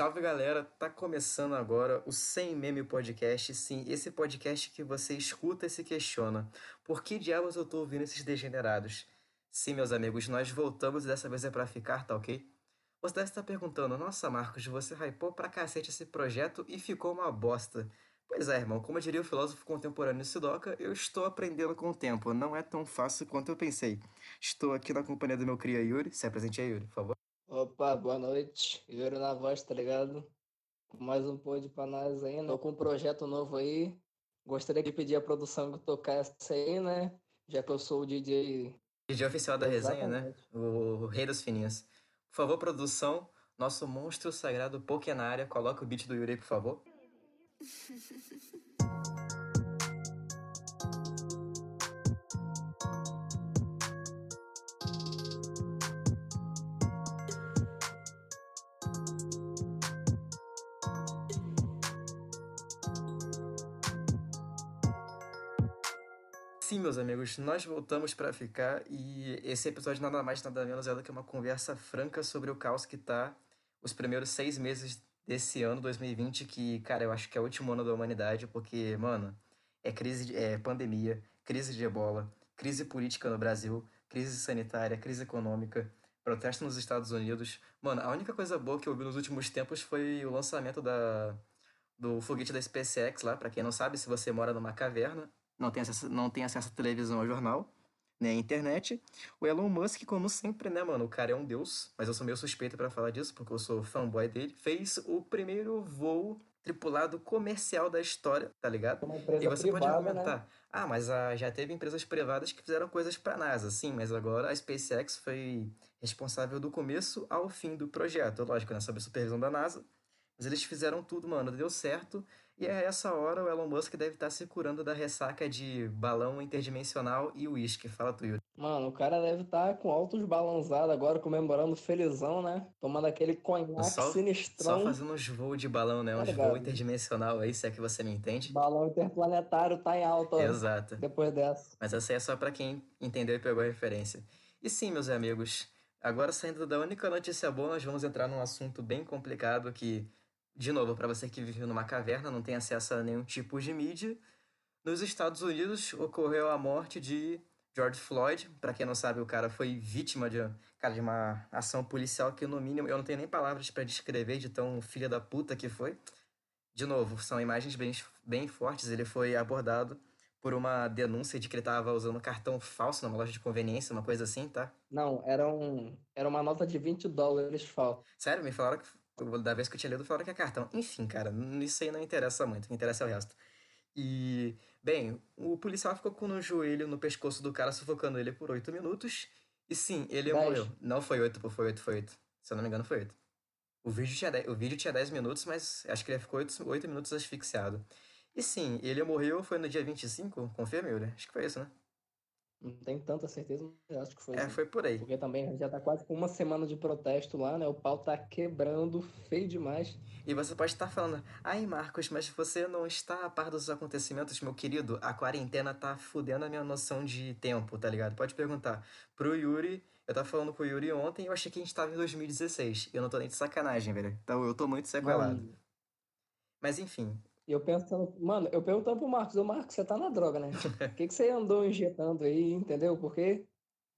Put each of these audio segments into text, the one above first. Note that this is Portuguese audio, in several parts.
Salve galera, tá começando agora o Sem Meme Podcast. Sim, esse podcast que você escuta e se questiona: por que diabos eu tô ouvindo esses degenerados? Sim, meus amigos, nós voltamos e dessa vez é pra ficar, tá ok? Você deve estar perguntando: nossa, Marcos, você hypou pra cacete esse projeto e ficou uma bosta. Pois é, irmão, como diria o filósofo contemporâneo Sidoca, eu estou aprendendo com o tempo. Não é tão fácil quanto eu pensei. Estou aqui na companhia do meu cria Yuri. Se apresente aí, Yuri, por favor. Opa, boa noite. Yuri na voz, tá ligado? Mais um pod pra nós aí. Tô com um projeto novo aí. Gostaria de pedir a produção que tocasse aí, né? Já que eu sou o DJ. DJ oficial da resenha, né? O, rei dos fininhos. Por favor, produção, nosso monstro sagrado Poké na área. Coloca o beat do Yuri, por favor. meus amigos, nós voltamos para ficar e esse episódio nada mais nada menos é do que uma conversa franca sobre o caos que tá os primeiros seis meses desse ano 2020 que, cara, eu acho que é o último ano da humanidade porque, mano, é crise, de, é pandemia, crise de ebola, crise política no Brasil, crise sanitária, crise econômica, protesto nos Estados Unidos. Mano, a única coisa boa que eu vi nos últimos tempos foi o lançamento da do foguete da SpaceX lá, para quem não sabe, se você mora numa caverna, não tem acesso, não tem acesso à televisão ou jornal, nem à internet. O Elon Musk, como sempre, né, mano? O cara é um deus, mas eu sou meio suspeito para falar disso, porque eu sou fanboy dele. Fez o primeiro voo tripulado comercial da história, tá ligado? E você privada, pode argumentar, né? ah, mas ah, já teve empresas privadas que fizeram coisas pra NASA, sim, mas agora a SpaceX foi responsável do começo ao fim do projeto. Lógico, né, sob a supervisão da NASA. Mas eles fizeram tudo, mano, deu certo. E a essa hora o Elon Musk deve estar se curando da ressaca de balão interdimensional e uísque. Fala tu, Yuri. Mano, o cara deve estar com altos balançados agora, comemorando felizão, né? Tomando aquele conhaque Só, sinistrão. só fazendo uns voos de balão, né? Tá Uns voos interdimensional aí, se é que você me entende. Balão interplanetário tá em alta Exato. depois dessa. Mas essa aí é só pra quem entendeu e pegou a referência. E sim, meus amigos, agora saindo da única notícia boa, nós vamos entrar num assunto bem complicado que, de novo, pra você que vive numa caverna, não tem acesso a nenhum tipo de mídia, nos Estados Unidos ocorreu a morte de George Floyd. Pra quem não sabe, o cara foi vítima de, cara, de uma ação policial que, no mínimo, eu não tenho nem palavras pra descrever de tão filha da puta que foi. De novo, são imagens bem, bem fortes. Ele foi abordado por uma denúncia de que ele estava usando cartão falso numa loja de conveniência, uma coisa assim, tá? Não, era, um, era uma nota de 20 dólares falso. Sério, me falaram que. Da vez que eu tinha lido, falaram que é cartão. Enfim, cara, isso aí não interessa muito, o que interessa é o resto. E, bem, o policial ficou com o joelho no pescoço do cara, sufocando ele por oito minutos. E sim, ele Dez. morreu. Não foi oito, foi oito, foi oito. Se eu não me engano, foi oito. O vídeo tinha 10, o vídeo tinha 10 minutos, mas acho que ele ficou 8, oito minutos asfixiado. E sim, ele morreu, foi no dia 25, confirma, Yuri? Acho que foi isso, né? Não tenho tanta certeza, mas acho que foi É, foi por aí. Porque também já tá quase com uma semana de protesto lá, né? O pau tá quebrando feio demais. E você pode estar falando, ai Marcos, mas você não está a par dos acontecimentos, meu querido? A quarentena tá fudendo a minha noção de tempo, tá ligado? Pode perguntar pro Yuri. Eu tava falando com o Yuri ontem e eu achei que a gente tava em 2016. Eu não tô nem de sacanagem, velho. Então eu tô muito sequelado. Mas enfim, E eu pensando, mano, eu perguntando pro Marcos, ô Marcos, você tá na droga, né? O que que você andou injetando aí, entendeu? Porque,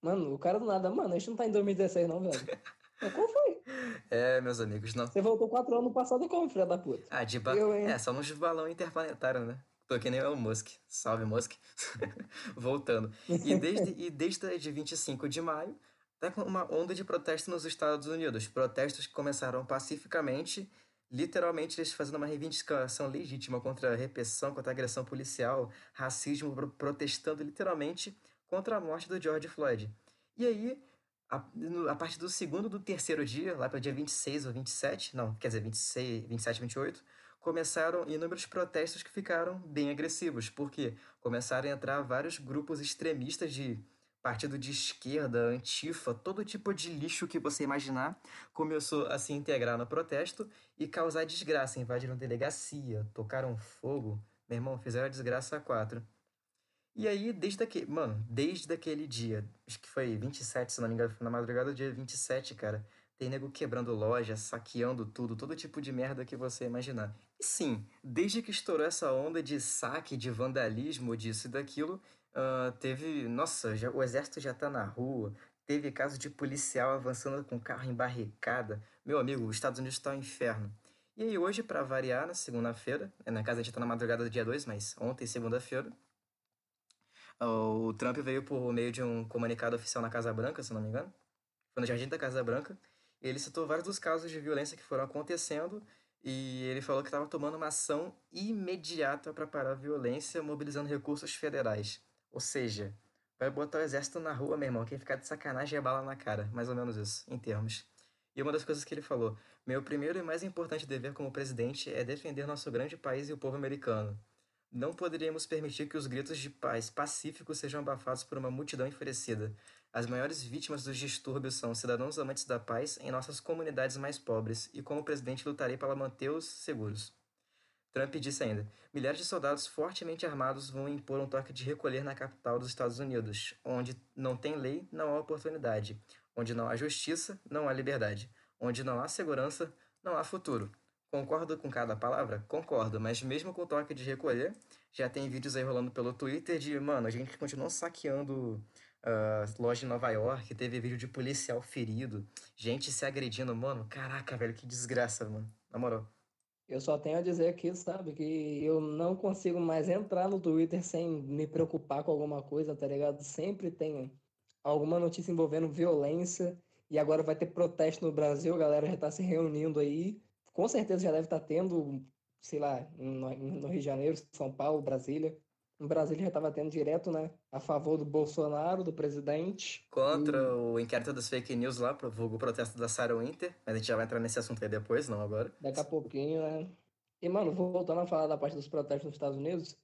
mano, o cara do nada, mano, a gente não tá em 2016 não, velho. Qual foi? é, meus amigos, não. Você voltou quatro anos no passado como, filha da puta? Ah, de ba... Eu, hein? É, só nos balão interplanetário, né? Tô que nem o Musk. Salve, Musk. Voltando. E desde, e desde de 25 de maio, tá com uma onda de protesto nos Estados Unidos. Protestos que começaram pacificamente, literalmente eles fazendo uma reivindicação legítima contra a repressão, contra a agressão policial, racismo, pro- protestando literalmente contra a morte do George Floyd. E aí, a, a partir do segundo do terceiro dia, lá para o dia 26 ou 27, não, quer dizer, 26, 27, 28, começaram inúmeros protestos que ficaram bem agressivos, porque começaram a entrar vários grupos extremistas de partido de esquerda, antifa, todo tipo de lixo que você imaginar, começou a se integrar no protesto e causar desgraça, invadiram delegacia, tocaram fogo, meu irmão, fizeram a desgraça a quatro. E aí, desde aquele. Mano, desde aquele dia, acho que foi 27, se não me engano, foi na madrugada do dia 27, cara. tem nego quebrando loja, saqueando tudo, todo tipo de merda que você imaginar. E sim, desde que estourou essa onda de saque, de vandalismo, disso e daquilo, uh, teve. Nossa, já, o exército já tá na rua, teve caso de policial avançando com carro em barricada. Meu amigo, os Estados Unidos tá um inferno. E aí, hoje, para variar, na segunda-feira, é, na casa a gente tá na madrugada do dia 2, mas ontem, segunda-feira, o Trump veio por meio de um comunicado oficial na Casa Branca, se não me engano. Foi no Jardim da Casa Branca ele citou vários dos casos de violência que foram acontecendo e ele falou que estava tomando uma ação imediata para parar a violência, mobilizando recursos federais. Ou seja, vai botar o exército na rua, meu irmão. Quem ficar de sacanagem é bala na cara. Mais ou menos isso, em termos. E uma das coisas que ele falou: Meu primeiro e mais importante dever como presidente é defender nosso grande país e o povo americano. Não poderíamos permitir que os gritos de paz pacíficos sejam abafados por uma multidão enfurecida. As maiores vítimas dos distúrbios são cidadãos amantes da paz em nossas comunidades mais pobres, e como presidente lutarei para mantê-los seguros. Trump disse ainda: milhares de soldados fortemente armados vão impor um toque de recolher na capital dos Estados Unidos, onde não tem lei, não há oportunidade, onde não há justiça, não há liberdade, onde não há segurança, não há futuro. Concordo com cada palavra? Concordo, mas mesmo com o toque de recolher, já tem vídeos aí rolando pelo Twitter de, mano, a gente continua saqueando uh, loja em Nova York, teve vídeo de policial ferido, gente se agredindo, mano, caraca, velho, que desgraça, mano, na moral. Eu só tenho a dizer aqui, sabe, que eu não consigo mais entrar no Twitter sem me preocupar com alguma coisa, tá ligado? Sempre tem alguma notícia envolvendo violência, e agora vai ter protesto no Brasil, a galera já tá se reunindo aí. Com certeza já deve estar tá tendo, sei lá, no, no Rio de Janeiro, São Paulo, Brasília no Brasil já estava tendo direto, né? A favor do Bolsonaro, do presidente. Contra e... o inquérito das fake news lá, o protesto da Sarah Winter. Mas a gente já vai entrar nesse assunto aí depois, não agora. Daqui a pouquinho, né? E, mano, voltando a falar da parte dos protestos nos Estados Unidos,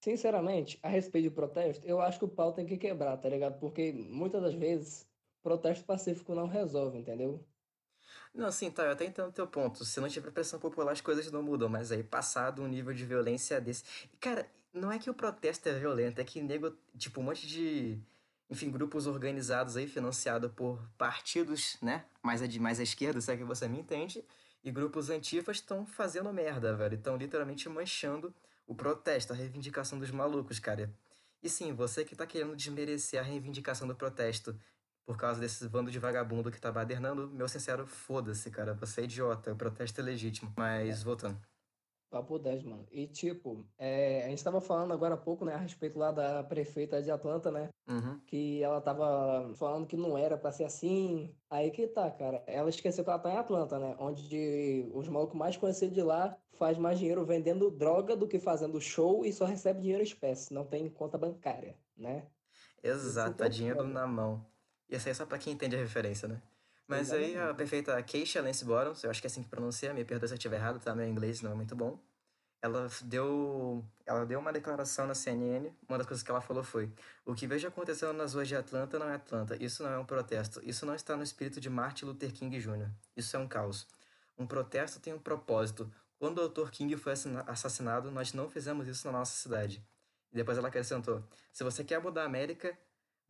sinceramente, a respeito de protesto, eu acho que o pau tem que quebrar, tá ligado? Porque muitas das vezes, protesto pacífico não resolve, entendeu? Não, sim, tá, eu até entendo o teu ponto. Se não tiver pressão popular, as coisas não mudam, mas aí passado um nível de violência desse. Cara, não é que o protesto é violento, é que nego, tipo, um monte de, enfim, grupos organizados aí, financiados por partidos, né, mais a, mais à esquerda, se é que você me entende, e grupos antifas estão fazendo merda, velho. Estão literalmente manchando o protesto, a reivindicação dos malucos, cara. E sim, você que tá querendo desmerecer a reivindicação do protesto por causa desse bando de vagabundo que tá badernando, meu sincero, foda-se, cara. Você é idiota, o protesto é legítimo. Mas, voltando. Papo 10, mano. E, tipo, é, a gente tava falando agora há pouco, né, a respeito lá da prefeita de Atlanta, né? Uhum. Que ela tava falando que não era pra ser assim. Aí que tá, cara. Ela esqueceu que ela tá em Atlanta, né? Onde os malucos mais conhecidos de lá faz mais dinheiro vendendo droga do que fazendo show e só recebe dinheiro em espécie. Não tem conta bancária, né? Exato, tá dinheiro na mão. E isso aí é só pra quem entende a referência, né? Mas aí a perfeita Keisha Lance Bottoms, eu acho que é assim que pronuncia, me perdoa se eu estiver errado, tá? Meu inglês não é muito bom. Ela deu, ela deu uma declaração na CNN, uma das coisas que ela falou foi: O que vejo acontecendo nas ruas de Atlanta não é Atlanta, isso não é um protesto, isso não está no espírito de Martin Luther King Jr., isso é um caos. Um protesto tem um propósito. Quando o Dr. King foi assassinado, nós não fizemos isso na nossa cidade. E depois ela acrescentou: Se você quer mudar a América,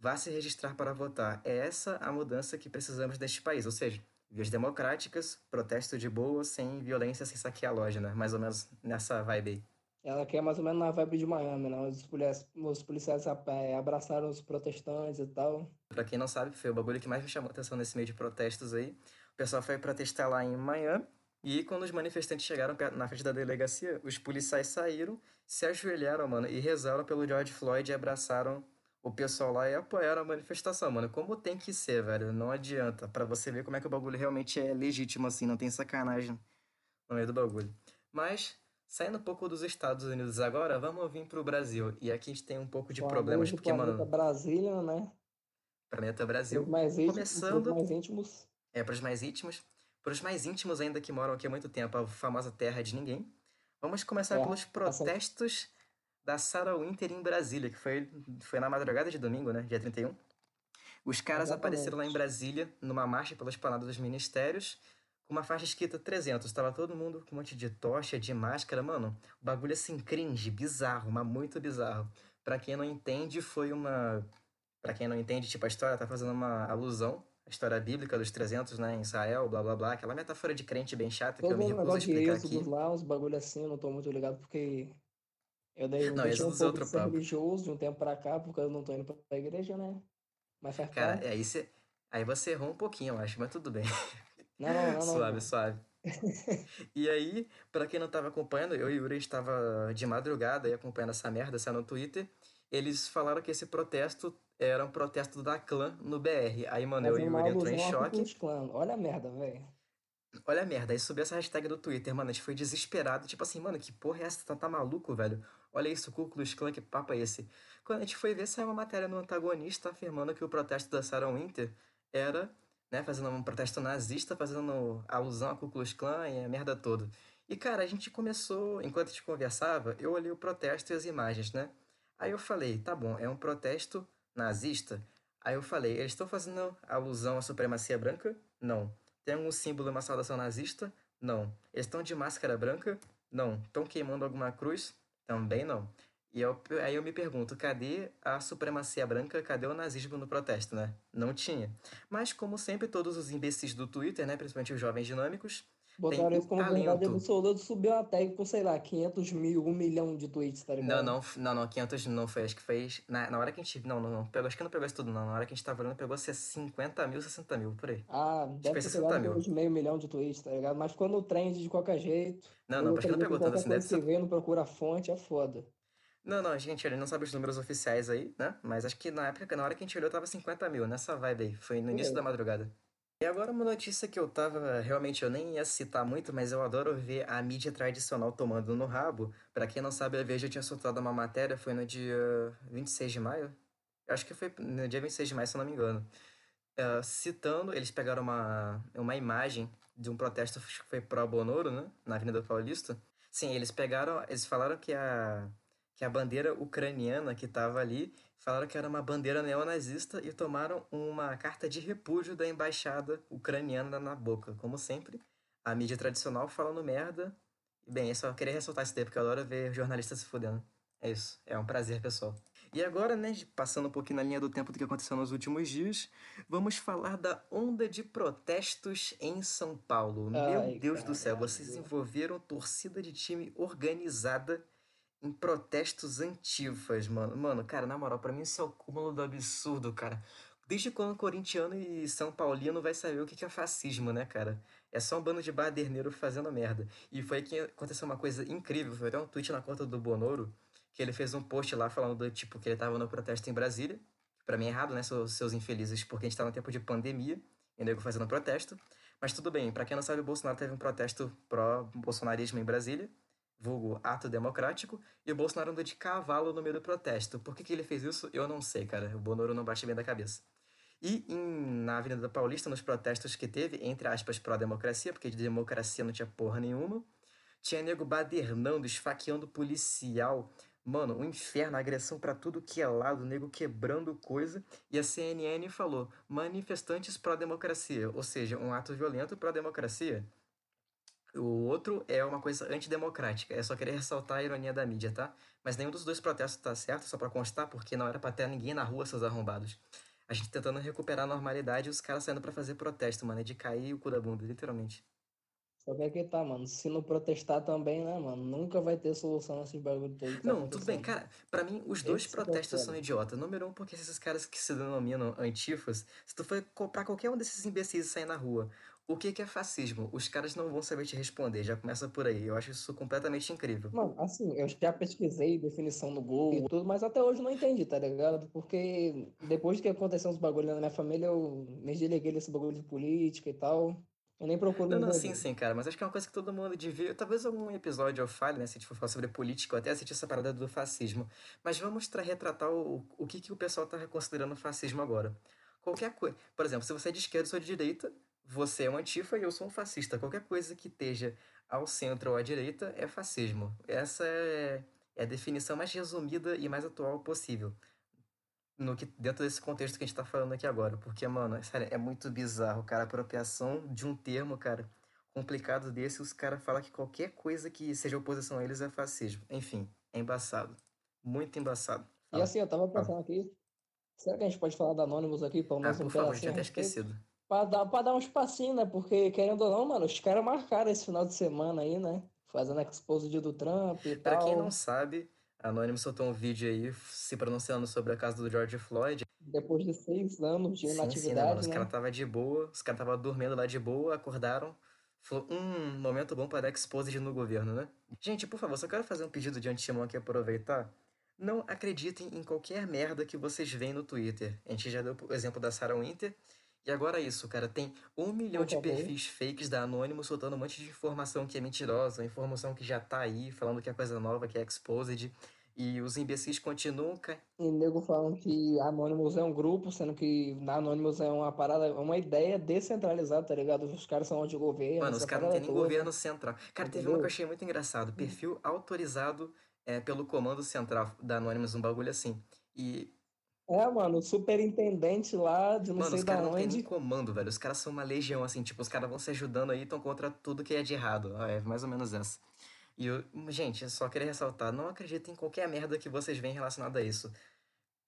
vá se registrar para votar. É essa a mudança que precisamos neste país, ou seja, vias democráticas, protesto de boa, sem violência, sem saquear a loja, né? Mais ou menos nessa vibe aí. Ela quer mais ou menos na vibe de Miami, né? Os policiais, os policiais é, abraçaram os protestantes e tal. Pra quem não sabe, foi o bagulho que mais me chamou a atenção nesse meio de protestos aí. O pessoal foi protestar lá em Miami. E quando os manifestantes chegaram na frente da delegacia, os policiais saíram, se ajoelharam, mano, e rezaram pelo George Floyd e abraçaram o pessoal lá e apoiaram a manifestação, mano. Como tem que ser, velho. Não adianta. para você ver como é que o bagulho realmente é legítimo, assim. Não tem sacanagem no meio do bagulho. Mas, saindo um pouco dos Estados Unidos agora, vamos vir pro Brasil. E aqui a gente tem um pouco de o problemas, porque, planeta mano. Brasília, né? Planeta Brasil. Mais íntimos, Começando. mais íntimos. É, pros mais íntimos. Pros mais íntimos ainda que moram aqui há muito tempo, a famosa terra de ninguém. Vamos começar é, pelos protestos da Sarah Winter em Brasília, que foi, foi na madrugada de domingo, né? Dia 31. Os caras Exatamente. apareceram lá em Brasília, numa marcha pela esplanada dos ministérios, com uma faixa escrita 300. Tava todo mundo com um monte de tocha, de máscara. Mano, o bagulho assim, cringe, bizarro, mas muito bizarro. Pra quem não entende, foi uma... Pra quem não entende, tipo, a história tá fazendo uma alusão a história bíblica dos 300, né, em Israel, blá blá blá, aquela metáfora de crente bem chata que eu me recuso a explicar aqui. lá, uns bagulho assim, eu não tô muito ligado porque eu dei, Não, deixei um é pouco de outro ser papo. religioso de um tempo pra cá, porque eu não tô indo pra igreja, né? Mas faz Cara, parte. é, aí você, aí você errou um pouquinho, eu acho, mas tudo bem. Não, não, não, Suave, não. suave. E aí, pra quem não tava acompanhando, eu e o Yuri, a gente tava de madrugada aí acompanhando essa merda, saiu no Twitter. Eles falaram que esse protesto era um protesto da clã no BR. Aí, mano, eu e o Yuri entrou em choque. Olha a merda, velho. Olha a merda, aí subiu essa hashtag do Twitter, mano, a gente foi desesperado, tipo assim, mano, que porra é essa? Tá, tá maluco, velho? Olha isso, Klux Klan, que papo é esse? Quando a gente foi ver, saiu uma matéria no antagonista afirmando que o protesto da Sarah Winter era, né, fazendo um protesto nazista, fazendo alusão a Klux Klan e a merda toda. E, cara, a gente começou, enquanto a gente conversava, eu olhei o protesto e as imagens, né? Aí eu falei, tá bom, é um protesto nazista? Aí eu falei, eles estão fazendo alusão à supremacia branca? Não. Tem algum símbolo, uma saudação nazista? Não. Eles estão de máscara branca? Não. Estão queimando alguma cruz? Também não. E eu, aí eu me pergunto, cadê a supremacia branca? Cadê o nazismo no protesto, né? Não tinha. Mas, como sempre, todos os imbecis do Twitter, né, principalmente os jovens dinâmicos, Botaram isso o como verdade absoluta, subiu a tag com, sei lá, 500 mil, 1 milhão de tweets, tá Não, ligado? não, não, não, 500 não foi, acho que fez. Na, na hora que a gente. Não, não, não, pegou, acho que não pegou isso tudo, não. Na hora que a gente tava olhando, pegou 50 mil, 60 mil, por aí. Ah, deve foi ter 60 pegado mil. uns meio milhão de tweets, tá ligado? Mas ficou no trend de qualquer jeito. Não, não, acho que não pegou tanto assim, deve ser. vê, não procura a fonte, é foda. Não, não, gente, ele não sabe os números oficiais aí, né? Mas acho que na época, na hora que a gente olhou, tava 50 mil, nessa vibe aí. Foi no início da aí. madrugada. E agora uma notícia que eu tava, realmente eu nem ia citar muito, mas eu adoro ver a mídia tradicional tomando no rabo. Pra quem não sabe, a Veja tinha soltado uma matéria, foi no dia 26 de maio? Acho que foi no dia 26 de maio, se eu não me engano. Eh, citando, eles pegaram uma, uma imagem de um protesto que foi pró Bonoro, né? Na Avenida Paulista. Sim, eles pegaram, eles falaram que a, que a bandeira ucraniana que estava ali, falaram que era uma bandeira neonazista e tomaram uma carta de repúdio da embaixada ucraniana na boca. Como sempre, a mídia tradicional falando merda. Bem, eu só queria ressaltar isso daí, porque eu adoro ver jornalistas se fudendo. É isso, é um prazer, pessoal. E agora, né, passando um pouquinho na linha do tempo do que aconteceu nos últimos dias, vamos falar da onda de protestos em São Paulo. Meu Ai, Deus do céu, vocês envolveram torcida de time organizada em protestos antifas, mano. Mano, cara, na moral, pra mim isso é o cúmulo do absurdo, cara. Desde quando corintiano e São Paulino vai saber o que é fascismo, né, cara? É só um bando de baderneiro fazendo merda. E foi que aconteceu uma coisa incrível. Foi até um tweet na conta do Bonoro, que ele fez um post lá falando do tipo que ele tava no protesto em Brasília. Pra mim é errado, né, seus, infelizes, porque a gente tá no tempo de pandemia e nego fazendo protesto. Mas tudo bem, pra quem não sabe, o Bolsonaro teve um protesto pró-bolsonarismo em Brasília, vulgo ato democrático, e o Bolsonaro andou de cavalo no meio do protesto. Por que, que ele fez isso? Eu não sei, cara. O Bonoro não bate bem da cabeça. E em- na Avenida Paulista, nos protestos que teve, entre aspas, pró-democracia, porque de democracia não tinha porra nenhuma, tinha nego badernando, esfaqueando policial. Mano, um inferno, agressão pra tudo que é lado, nego quebrando coisa. E a CNN falou: manifestantes pró-democracia, ou seja, um ato violento pró-democracia. O outro é uma coisa antidemocrática. É só querer ressaltar a ironia da mídia, tá? Mas nenhum dos dois protestos tá certo, só pra constar, porque não era pra ter ninguém na rua, seus arrombados. A gente tentando recuperar a normalidade e os caras saindo pra fazer protesto, mano. É de cair o cu da bunda, literalmente. Só que aqui tá, mano. Se não protestar também, né, mano? Nunca vai ter solução nesses bagulho todo que tá Não, tudo bem, cara. Pra mim, os dois Esse que é protestos são idiota. Número um, porque esses caras que se denominam antifas, se tu for comprar qualquer um desses imbecis e sair na rua, o que que é fascismo? Os caras não vão saber te responder. Já começa por aí. Eu acho isso completamente incrível. Mano, assim, eu já pesquisei definição no Google e tudo, mas até hoje eu não entendi, tá ligado? Porque depois que aconteceu uns bagulho na minha família, eu me desliguei desse bagulho de política e tal. Eu nem procuro Não, não, sim, sim, cara, mas acho que é uma coisa que todo mundo devia. Talvez algum episódio eu fale, né? Se a gente for falar sobre política, eu até assisti essa parada do fascismo. Mas vamos tra- retratar o, o que, que o pessoal tá considerando fascismo agora. Qualquer coisa. Por exemplo, se você é de esquerda sou de direita, você é um antifa e eu sou um fascista. Qualquer coisa que esteja ao centro ou à direita é fascismo. Essa é, é a definição mais resumida e mais atual possível. No que, dentro desse contexto que a gente tá falando aqui agora. Porque, mano, sério, é muito bizarro, cara. A apropriação de um termo, cara, complicado desse, os caras falam que qualquer coisa que seja oposição a eles é fascismo. Enfim, é embaçado. Muito embaçado. E assim, eu tava pensando aqui, será que a gente pode falar da Anonymous aqui, pelo Ah, menos um por favor, tinha até esquecido. Pra dar, pra dar um espacinho, né? Porque, querendo ou não, mano, os caras marcaram esse final de semana aí, né? Fazendo exposed do Trump e Pra tal. quem não sabe, a Anonymous soltou um vídeo aí se pronunciando sobre a casa do George Floyd. Depois de seis anos de Sim, sim, né, mano? inatividade, Os né? caras tava de boa, os caras tava dormindo lá de boa, acordaram. Falou, hum, momento bom para dar exposed no governo, né? Gente, por favor, só quero fazer um pedido de antemão aqui aproveitar. Não acreditem em qualquer merda que vocês veem no Twitter. A gente já deu o exemplo da Sarah Winter. E agora isso, cara, tem um milhão de perfis fakes da Anonymous soltando um monte de informação que é mentirosa, informação que já tá aí, falando que é coisa nova, que é exposed. E os imbecis continuam ca- E nego falando que Anonymous é um grupo, sendo que na Anonymous é uma parada, uma ideia descentralizada, tá ligado? Os caras são anti-governo, Mano, essa os caras não tem nem toda. governo central. Cara, teve uma que eu Entendeu? achei muito engraçado. Perfil autorizado é, pelo comando central da Anonymous, um bagulho assim. E, É, mano, o superintendente lá de não mano, sei os da caras não tem nem onde. comando, velho. Os caras são uma legião, assim, tipo, os caras vão se ajudando aí, estão contra tudo que é de errado. Ah, É mais ou menos essa. E, eu, gente, eu só queria ressaltar, não acreditem em qualquer merda que vocês veem relacionada a isso.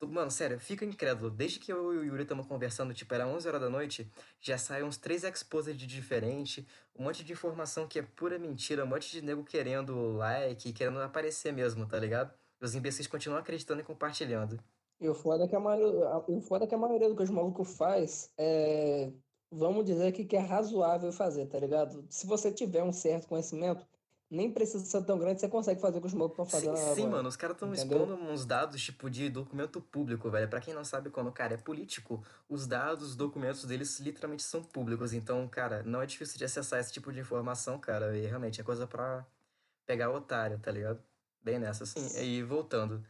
Mano, sério, fica incrédulo. Desde que eu e o Yuri estamos conversando, tipo, era 11 horas da noite, já saem uns três exposed diferentes, um monte de informação que é pura mentira, um monte de nego querendo like, querendo aparecer mesmo, tá ligado? Os imbecis continuam acreditando e compartilhando. E o foda é que a maioria, o foda é que a maioria do que os malucos faz é, vamos dizer que, que é razoável fazer, tá ligado? Se você tiver um certo conhecimento, nem precisa ser tão grande, você consegue fazer o que os malucos estão Sim, fazendo sim, agora. mano, os caras estão expondo uns dados, tipo, de documento público, velho. Pra quem não sabe, quando o cara é político, os dados, os documentos deles literalmente são públicos. Então, cara, não é difícil de acessar esse tipo de informação, cara. E realmente é coisa pra pegar otário, tá ligado? Bem nessa, assim. E voltando.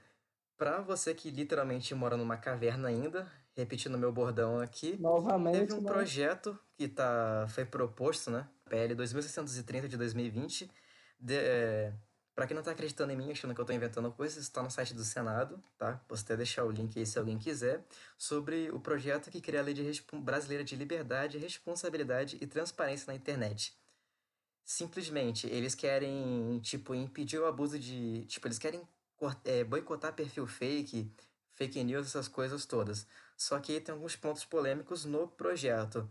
Pra você que literalmente mora numa caverna ainda, repetindo meu bordão aqui, Novamente, Teve um né? projeto que tá, foi proposto, né? PL 2630 de 2020. De, é, para quem não tá acreditando em mim, achando que eu tô inventando coisas, está no site do Senado, tá? Posso até deixar o link aí se alguém quiser, sobre o projeto que cria a Lei de Brasileira de Liberdade, Responsabilidade e Transparência na Internet. Simplesmente, eles querem, tipo, impedir o abuso de. Tipo, eles querem boicotar perfil fake, fake news, essas coisas todas. Só que tem alguns pontos polêmicos no projeto. O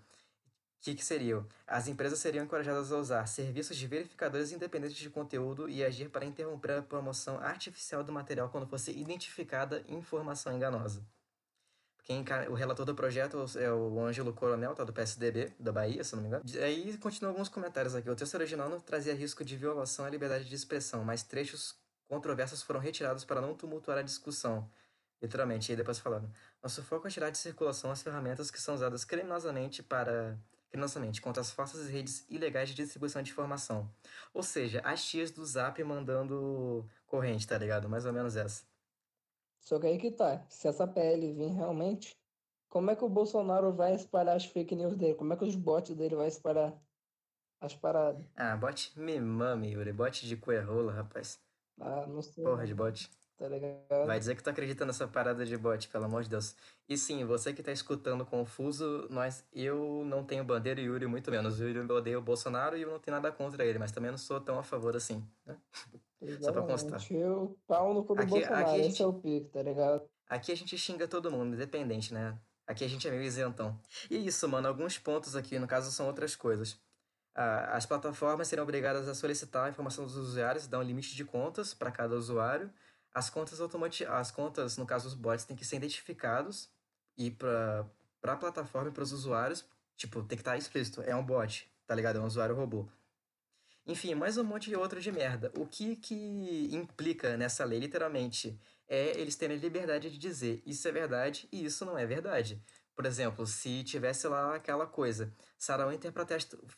que, que seriam? As empresas seriam encorajadas a usar serviços de verificadores independentes de conteúdo e agir para interromper a promoção artificial do material quando fosse identificada informação enganosa. Quem, o relator do projeto é o Ângelo Coronel, tá, do PSDB, da Bahia, se não me engano. Aí continua alguns comentários aqui. O texto original não trazia risco de violação à liberdade de expressão, mas trechos controversos foram retirados para não tumultuar a discussão. Literalmente, e aí depois falando. Nosso foco é tirar de circulação as ferramentas que são usadas criminosamente para criminosamente contra as falsas redes ilegais de distribuição de informação. Ou seja, as tias do Zap mandando corrente, tá ligado? Mais ou menos essa. Só que aí que tá. Se essa PL vir realmente, como é que o Bolsonaro vai espalhar as fake news dele? Como é que os bots dele vai espalhar as paradas? Ah, bot me mame, Yuri. Bot de coerrola, rapaz. Ah, não sei, Porra de bot. tá ligado? Vai dizer que tu acredita nessa parada de bot, pelo amor de Deus. E sim, você que tá escutando confuso, nós, eu não tenho bandeira e Yuri muito menos. O Yuri odeia o Bolsonaro e eu não tenho nada contra ele, mas também não sou tão a favor assim, né? Só pra constar. Eu pau no cu do Aqui- Bolsonaro, aqui a esse gente- é o pique, tá ligado? Aqui a gente xinga todo mundo, independente, né? Aqui a gente é meio isentão. E isso, mano, alguns pontos aqui, no caso, são outras coisas. Ah, as plataformas serão obrigadas a solicitar a informação dos usuários, dar um limite de contas para cada usuário. As contas automati as contas, no caso os bots, têm que ser identificados e para a plataforma e para os usuários, tipo, tem que estar explícito, é um bot, tá ligado? É um usuário robô. Enfim, mais um monte de outro de merda. O que que implica nessa lei, literalmente, é eles terem liberdade de dizer isso é verdade e isso não é verdade. Por exemplo, se tivesse lá aquela coisa, Sarah Winter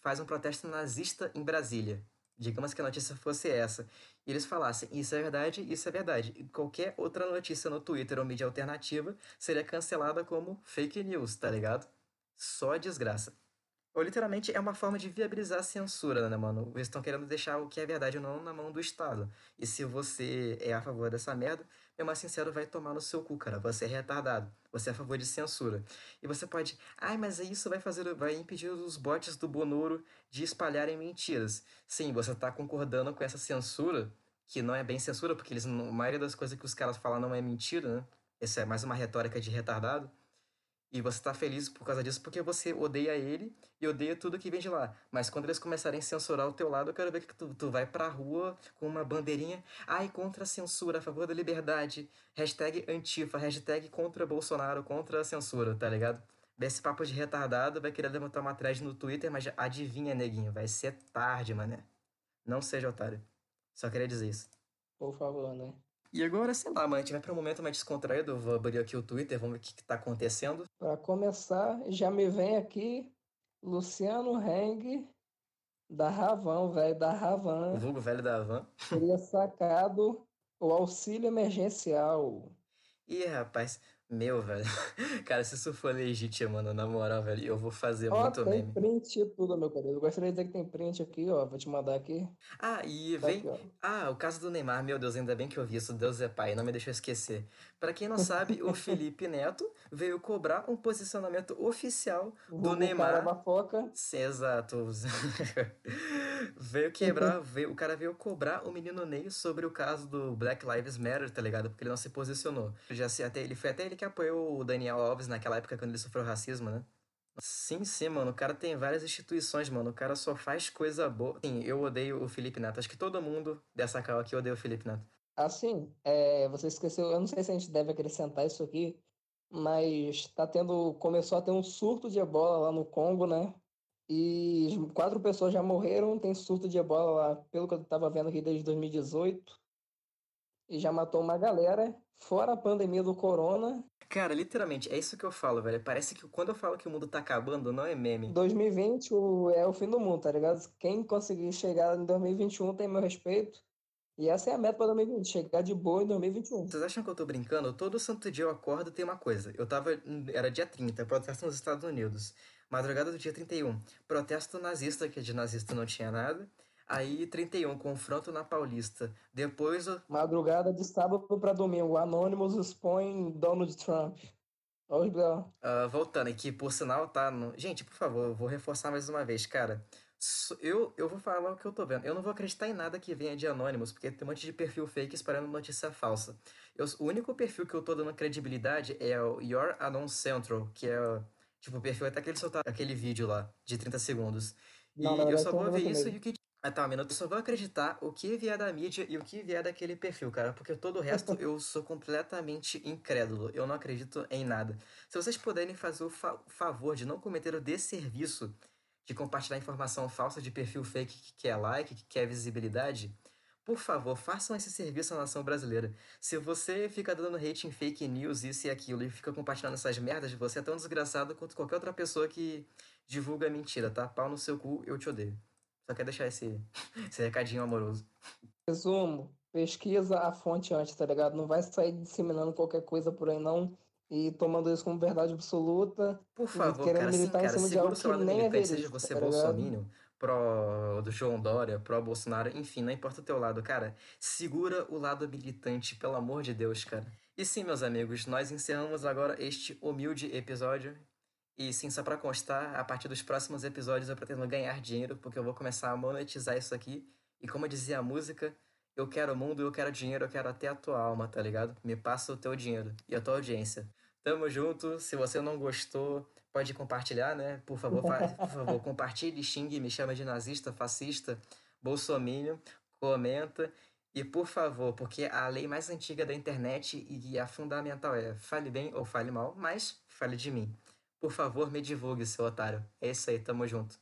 faz um protesto nazista em Brasília. Digamos que a notícia fosse essa. E eles falassem, isso é verdade, isso é verdade. E qualquer outra notícia no Twitter ou mídia alternativa seria cancelada como fake news, tá ligado? Só desgraça. Ou literalmente é uma forma de viabilizar a censura, né, mano? Eles estão querendo deixar o que é verdade ou não na mão do Estado. E se você é a favor dessa merda, meu mais sincero, vai tomar no seu cu, cara. Você é retardado. Você é a favor de censura. E você pode. Ai, mas isso vai fazer. Vai impedir os bots do Bonoro de espalharem mentiras. Sim, você tá concordando com essa censura, que não é bem censura, porque eles, a maioria das coisas que os caras falam não é mentira, né? Isso é mais uma retórica de retardado. E você tá feliz por causa disso porque você odeia ele e odeia tudo que vem de lá. Mas quando eles começarem a censurar o teu lado, eu quero ver que tu, tu vai pra rua com uma bandeirinha. Ai, contra a censura, a favor da liberdade. Hashtag antifa, hashtag contra Bolsonaro, contra a censura, tá ligado? Desse papo de retardado, vai querer levantar uma thread no Twitter, mas adivinha, neguinho, vai ser tarde, mané. Não seja otário. Só queria dizer isso. Por favor, né? E agora, sei lá, mano, a gente vai pra um momento mais descontraído. Eu vou abrir aqui o Twitter, vamos ver o que, que tá acontecendo. Para começar, já me vem aqui Luciano Heng, da Ravan, velho da Ravan. O vulgo velho da Havan. Teria sacado o auxílio emergencial. Ih, rapaz, meu, velho. Cara, se isso for legítimo, mano, na moral, velho, eu vou fazer Ó, muito tem meme. print e tudo, meu querido. Gostaria de dizer que tem print aqui, ó. Vou te mandar aqui. Ah, e Tá vem. aqui. Ah, o caso do Neymar, meu Deus, ainda bem que eu vi isso. Deus é pai, não me deixa eu esquecer. Pra quem não sabe, o Felipe Neto veio cobrar um posicionamento oficial do cara Neymar. da foca. Sim, Exato. veio quebrar, veio, o cara veio cobrar o menino Ney sobre o caso do Black Lives Matter, tá ligado? Porque ele não se posicionou. Já se, até, ele foi até ele que apoiou o Daniel Alves naquela época quando ele sofreu racismo, né? Sim, sim, mano. O cara tem várias instituições, mano. O cara só faz coisa boa. Sim, eu odeio o Felipe Neto. Acho que todo mundo dessa cal aqui odeia o Felipe Neto. Assim, é, você esqueceu, eu não sei se a gente deve acrescentar isso aqui, mas tá tendo, começou a ter um surto de ebola lá no Congo, né? E quatro pessoas já morreram, tem surto de ebola lá, pelo que eu tava vendo aqui desde 2018, e já matou uma galera, fora a pandemia do corona. Cara, literalmente, é isso que eu falo, velho. Parece que quando eu falo que o mundo tá acabando, não é meme. 2020 o- é o fim do mundo, tá ligado? Quem conseguir chegar em 2021 tem meu respeito. E essa é a meta para 2020, chegar de boa em 2021. Vocês acham que eu tô brincando? Todo santo dia eu acordo e tem uma coisa. Eu tava. Era dia 30, protesto nos Estados Unidos. Madrugada do dia 31, protesto nazista, que de nazista não tinha nada. Aí 31, confronto na Paulista. Depois o- Madrugada de sábado para domingo, Anonymous expõe Donald Trump. Olha, Ah, voltando aqui, por sinal, tá? no- Gente, por favor, vou reforçar mais uma vez, cara. Eu, eu vou falar o que eu tô vendo. Eu não vou acreditar em nada que venha de Anonymous, porque tem um monte de perfil fake espalhando notícia falsa. Eu- o único perfil que eu tô dando credibilidade é o Your Anon Central, que é, tipo, o perfil até que ele soltar aquele vídeo lá, de 30 segundos. E Não, eu só um vou ver isso e o que. Ah, tá, minuto. Eu só vou acreditar o que vier da mídia e o que vier daquele perfil, cara. Porque todo o resto eu sou completamente incrédulo. Eu não acredito em nada. Se vocês puderem fazer o fa- favor de não cometer o desserviço de compartilhar informação falsa de perfil fake que quer like, que quer visibilidade, por favor, façam esse serviço à nação brasileira. Se você fica dando hate em fake news, isso e aquilo, e fica compartilhando essas merdas, você é tão desgraçado quanto qualquer outra pessoa que divulga mentira, tá? Pau no seu cu, eu te odeio. Só quer deixar esse, esse recadinho amoroso. resumo, pesquisa a fonte antes, tá ligado? Não vai sair disseminando qualquer coisa por aí, não. E tomando isso como verdade absoluta. Por favor, querendo cara, sim, militar em cara, cima de algo que nem é seja você tá pró do João Dória, pró Bolsonaro, enfim, não importa o teu lado, cara, segura o lado militante, pelo amor de Deus, cara. E sim, meus amigos, nós encerramos agora este humilde episódio. E sim, só pra constar, a partir dos próximos episódios eu pretendo ganhar dinheiro, porque eu vou começar a monetizar isso aqui. E como dizia a música, eu quero o mundo, eu quero dinheiro, eu quero até a tua alma, tá ligado? Me passa o teu dinheiro e a tua audiência. Tamo junto. Se você não gostou, pode compartilhar, né? Por favor, fa- por favor, compartilhe, xingue, me chama de nazista, fascista, bolsominion, comenta. E por favor, porque a lei mais antiga da internet e a fundamental é fale bem ou fale mal, mas fale de mim. Por favor, me divulgue, seu otário. É isso aí, tamo junto.